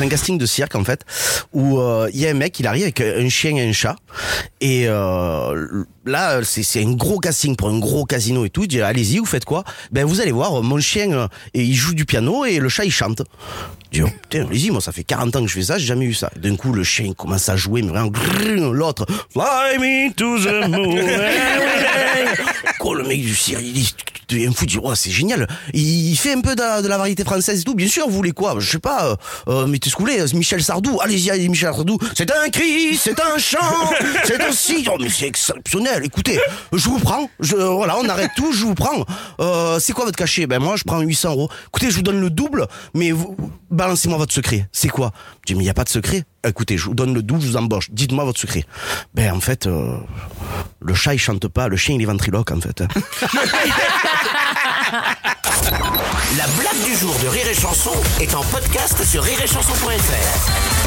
C'est un casting de cirque en fait où euh, il y a un mec il arrive avec un chien et un chat et euh, là c'est un gros casting pour un gros casino et tout il dit allez-y vous faites quoi? Ben vous allez voir mon chien euh, et il joue du piano et le chat il chante je dis, oh, allez-y, moi ça fait 40 ans que je fais ça, j'ai jamais eu ça. D'un coup, le chien commence à jouer, mais vraiment, l'autre, fly me to the moon. Quoi, le mec du cirque, il dit, tu deviens fou, il dit, oh, c'est génial. Il, fait un peu de, la- de la variété française et tout. Bien sûr, vous voulez quoi? Je sais pas, euh, euh, que vous voulez Michel Sardou, allez-y, allez, Michel Sardou. C'est un cri, c'est un chant, c'est aussi. Oh, mais c'est exceptionnel. Écoutez, je vous prends. Je, voilà, on arrête tout, je vous prends. Euh, c'est quoi votre cachet? Ben moi, je prends 800 euros. Écoutez, je vous donne le double, mais vous, balancez-moi votre secret. C'est quoi? Je dis, mais il n'y a pas de secret. Écoutez, je vous donne le double, je vous embauche. Dites-moi votre secret. Ben en fait, euh, le chat il chante pas, le chien il est ventriloque en fait. La blague du jour de Rire et Chanson est en podcast sur rireetchanson.fr.